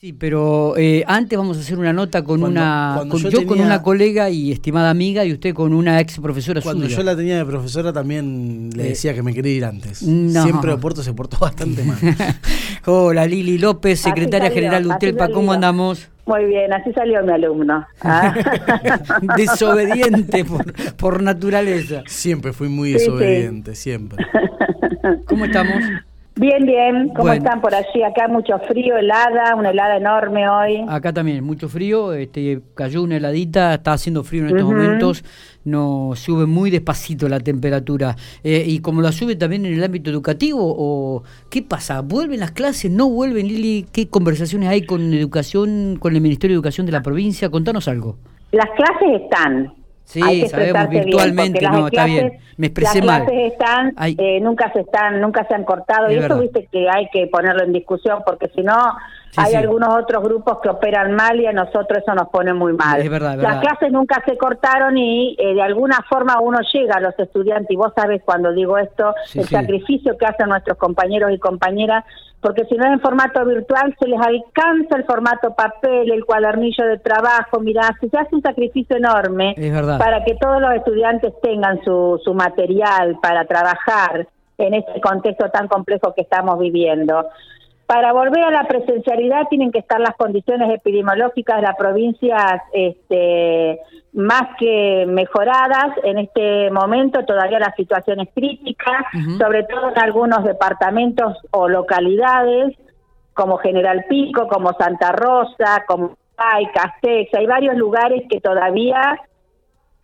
Sí, pero eh, antes vamos a hacer una nota con Cuando- una cuando con- yo yo, con una colega y estimada amiga y usted con una ex profesora Cuando suya. yo la tenía de profesora también le Eh, decía que me quería ir antes. no. Siempre Oporto se portó bastante mal. Hola Lili López, secretaria salió, general de UTELPA, ¿cómo andamos? Muy bien, así salió mi alumno. Ah. Desobediente por, por naturaleza. Siempre fui muy Sí, sí. desobediente, siempre. ¿Cómo estamos? Bien, bien. ¿Cómo Bueno. están por allí? Acá mucho frío, helada, una helada enorme hoy. Acá también, mucho frío, este, cayó una heladita, está haciendo frío en estos momentos, no sube muy despacito la temperatura. Eh, ¿Y como la sube también en el ámbito educativo? o ¿Qué pasa? ¿Vuelven las clases? ¿No vuelven, Lili? ¿Qué conversaciones hay con educación, con el Ministerio de Educación de la provincia? Contanos algo. Las clases están. Sí, Hay que sabemos, bien, virtualmente, las no, está bien. Me expresé las mal. clases están, Hay- eh, nunca se están, nunca se han cortado Es y eso verdad. viste que hay que ponerlo en discusión porque si no Sí, hay sí. algunos otros grupos que operan mal y a nosotros eso nos pone muy mal. Es verdad, es Las clases nunca se cortaron y eh, de alguna forma uno llega a los estudiantes y vos sabes cuando digo esto Sí, el sacrificio que hacen nuestros compañeros y compañeras porque si no es en formato virtual se les alcanza el formato papel, el cuadernillo de trabajo, mirá, se hace un sacrificio enorme para que todos los estudiantes tengan su, su material para trabajar en este contexto tan complejo que estamos viviendo. Para volver a la presencialidad tienen que estar las condiciones epidemiológicas de la provincia este, más que mejoradas. En este momento todavía la situación es crítica, sobre todo en algunos departamentos o localidades como General Pico, como Santa Rosa, como Ay, Castex. Hay varios lugares que todavía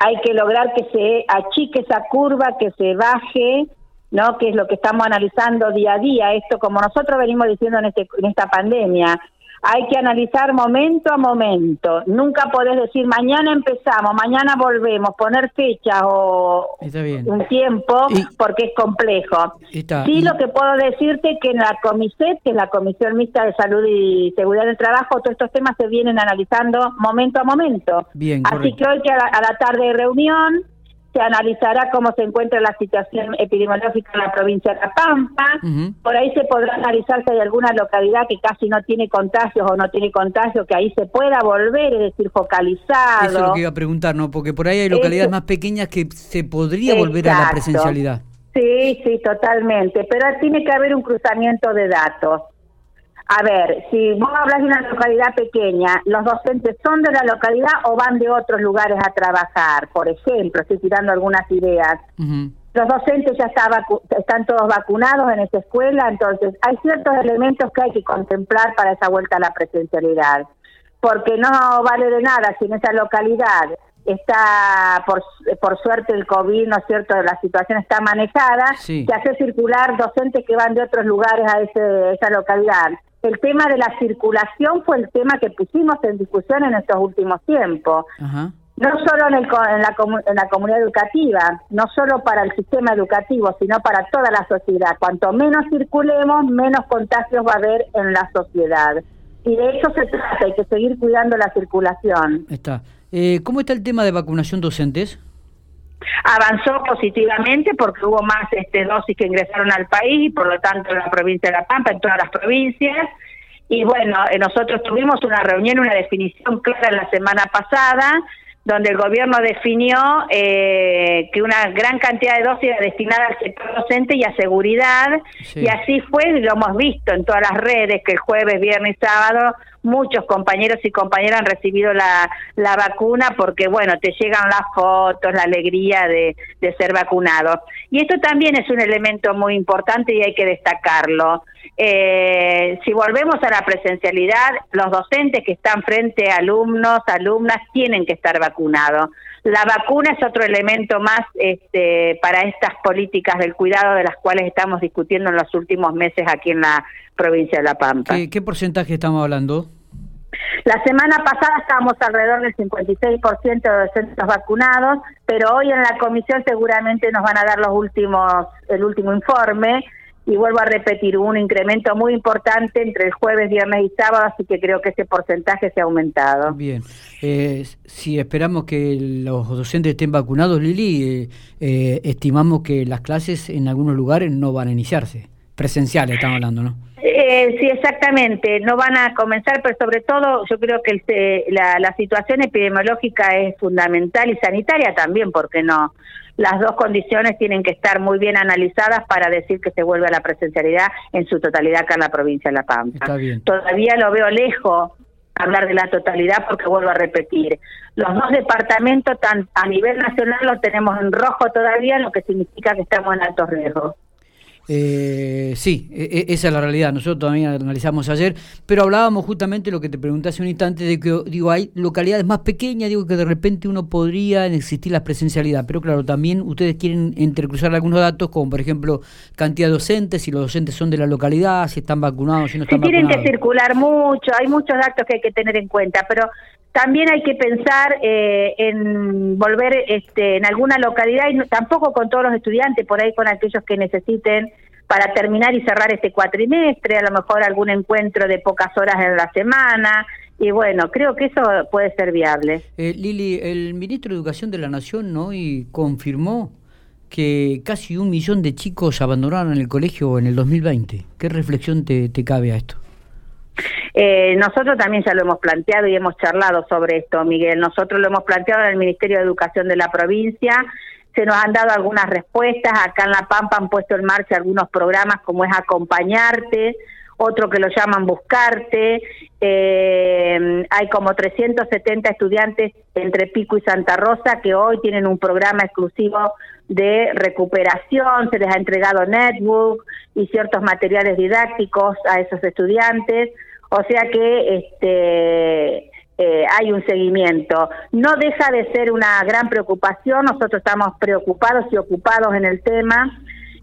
hay que lograr que se achique esa curva, que se baje, ¿no? Que es lo que estamos analizando día a día. Esto, como nosotros venimos diciendo en, este, en esta pandemia, hay que analizar momento a momento. Nunca podés decir mañana empezamos, mañana volvemos, poner fechas o un tiempo, Y- porque es complejo. Está. Sí, Y- lo que puedo decirte que en la Comiset, que es la Comisión Mixta de Salud y Seguridad del Trabajo, todos estos temas se vienen analizando momento a momento. Bien, Así correcto. que hoy que a la, a la tarde de reunión se analizará cómo se encuentra la situación epidemiológica en la provincia de La Pampa. Por ahí se podrá analizar si hay alguna localidad que casi no tiene contagios o no tiene contagios, que ahí se pueda volver, es decir, focalizado. Eso es lo que iba a preguntar, ¿no? Porque por ahí hay localidades Eso- más pequeñas que se podría volver a la presencialidad. Sí, sí, totalmente. Pero tiene que haber un cruzamiento de datos. A ver, si vos hablas de una localidad pequeña, ¿los docentes son de la localidad o van de otros lugares a trabajar? Por ejemplo, estoy tirando algunas ideas. Los docentes ya está vacu- están todos vacunados en esa escuela, entonces hay ciertos elementos que hay que contemplar para esa vuelta a la presencialidad. Porque no vale de nada si en esa localidad está, por, por suerte, el COVID, ¿no es cierto?, la situación está manejada, Sí. que hacer circular docentes que van de otros lugares a ese, esa localidad. El tema de la circulación fue el tema que pusimos en discusión en estos últimos tiempos Ajá. no solo en, el en, la, en la comunidad educativa, no solo para el sistema educativo, sino para toda la sociedad. Cuanto menos circulemos, menos contagios va a haber en la sociedad. Y de eso se trata, hay que seguir cuidando la circulación. Está. Eh, ¿Cómo está el tema de vacunación docentes? Avanzó positivamente porque hubo más este, dosis que ingresaron al país y por lo tanto en la provincia de La Pampa, en todas las provincias. Y bueno, eh, nosotros tuvimos una reunión, una definición clara la semana pasada, donde el gobierno definió eh, que una gran cantidad de dosis era destinada al sector docente y a seguridad. Sí. Y así fue, y lo hemos visto en todas las redes, que el jueves, viernes y sábado muchos compañeros y compañeras han recibido la, la vacuna porque, bueno, te llegan las fotos, la alegría de, de ser vacunado. Y esto también es un elemento muy importante y hay que destacarlo. Eh, si volvemos a la presencialidad, los docentes que están frente a alumnos, alumnas, tienen que estar vacunados. La vacuna es otro elemento más este, para estas políticas del cuidado de las cuales estamos discutiendo en los últimos meses aquí en la provincia de La Pampa. ¿Qué, qué porcentaje estamos hablando? La semana pasada estábamos alrededor del 56% de docentes vacunados, pero hoy en la comisión seguramente nos van a dar los últimos, el último informe y vuelvo a repetir, hubo un incremento muy importante entre el jueves, viernes y sábado, así que creo que ese porcentaje se ha aumentado. Bien. Eh, si esperamos que los docentes estén vacunados, Lili, eh, eh, estimamos que las clases en algunos lugares no van a iniciarse. Presenciales estamos hablando, ¿no? Eh, Eh, sí, exactamente. No van a comenzar, pero sobre todo yo creo que el, la, la, situación epidemiológica es fundamental y sanitaria también, porque no. Las dos condiciones tienen que estar muy bien analizadas para decir que se vuelve a la presencialidad en su totalidad acá en la provincia de La Pampa. Está bien. Todavía lo veo lejos hablar de la totalidad porque vuelvo a repetir, los dos departamentos tan, a nivel nacional los tenemos en rojo todavía, lo que significa que estamos en alto riesgo. Eh, sí, e, e, esa es la realidad. Nosotros también analizamos ayer, pero hablábamos justamente lo que te pregunté hace un instante de que digo hay localidades más pequeñas, digo que de repente uno podría existir la presencialidad, pero claro, también ustedes quieren entrecruzar algunos datos, como por ejemplo cantidad de docentes, si los docentes son de la localidad, si están vacunados, si no están sí, tienen que circular mucho, hay muchos datos que hay que tener en cuenta, pero también hay que pensar eh, en volver este, en alguna localidad y tampoco con todos los estudiantes, por ahí con aquellos que necesiten para terminar y cerrar este cuatrimestre, a lo mejor algún encuentro de pocas horas en la semana. Y bueno, creo que eso puede ser viable. Eh, Lili, el ministro de Educación de la Nación ¿no? y confirmó que casi un millón de chicos abandonaron el colegio en el 2020. ¿Qué reflexión te cabe a esto? Eh, nosotros también ya lo hemos planteado y hemos charlado sobre esto, Miguel. Nosotros lo hemos planteado en el Ministerio de Educación de la provincia. Se nos han dado algunas respuestas. Acá en La Pampa han puesto en marcha algunos programas como es Acompañarte, otro que lo llaman Buscarte. Eh, hay como 370 estudiantes entre Pico y Santa Rosa que hoy tienen un programa exclusivo de recuperación, se les ha entregado netbook y ciertos materiales didácticos a esos estudiantes. O sea que este eh, hay un seguimiento. No deja de ser una gran preocupación, nosotros estamos preocupados y ocupados en el tema.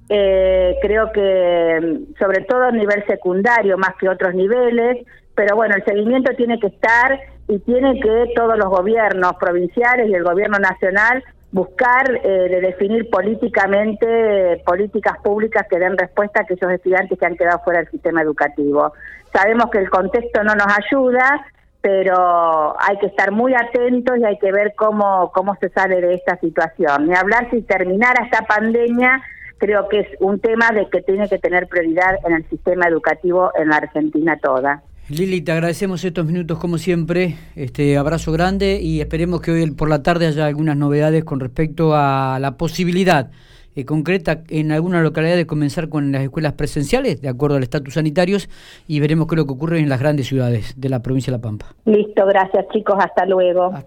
Eh, creo que sobre todo a nivel secundario más que otros niveles, pero bueno, el seguimiento tiene que estar y tiene que todos los gobiernos provinciales y el gobierno nacional buscar eh, de definir políticamente políticas públicas que den respuesta a aquellos estudiantes que han quedado fuera del sistema educativo. Sabemos que el contexto no nos ayuda, pero hay que estar muy atentos y hay que ver cómo, cómo se sale de esta situación. Ni hablar si terminara esta pandemia, creo que es un tema de que tiene que tener prioridad en el sistema educativo en la Argentina toda. Lili, te agradecemos estos minutos como siempre, este abrazo grande y esperemos que hoy por la tarde haya algunas novedades con respecto a la posibilidad eh, concreta en alguna localidad de comenzar con las escuelas presenciales, de acuerdo al estatus sanitarios, y veremos qué es lo que ocurre en las grandes ciudades de la provincia de La Pampa. Listo, gracias chicos, hasta luego.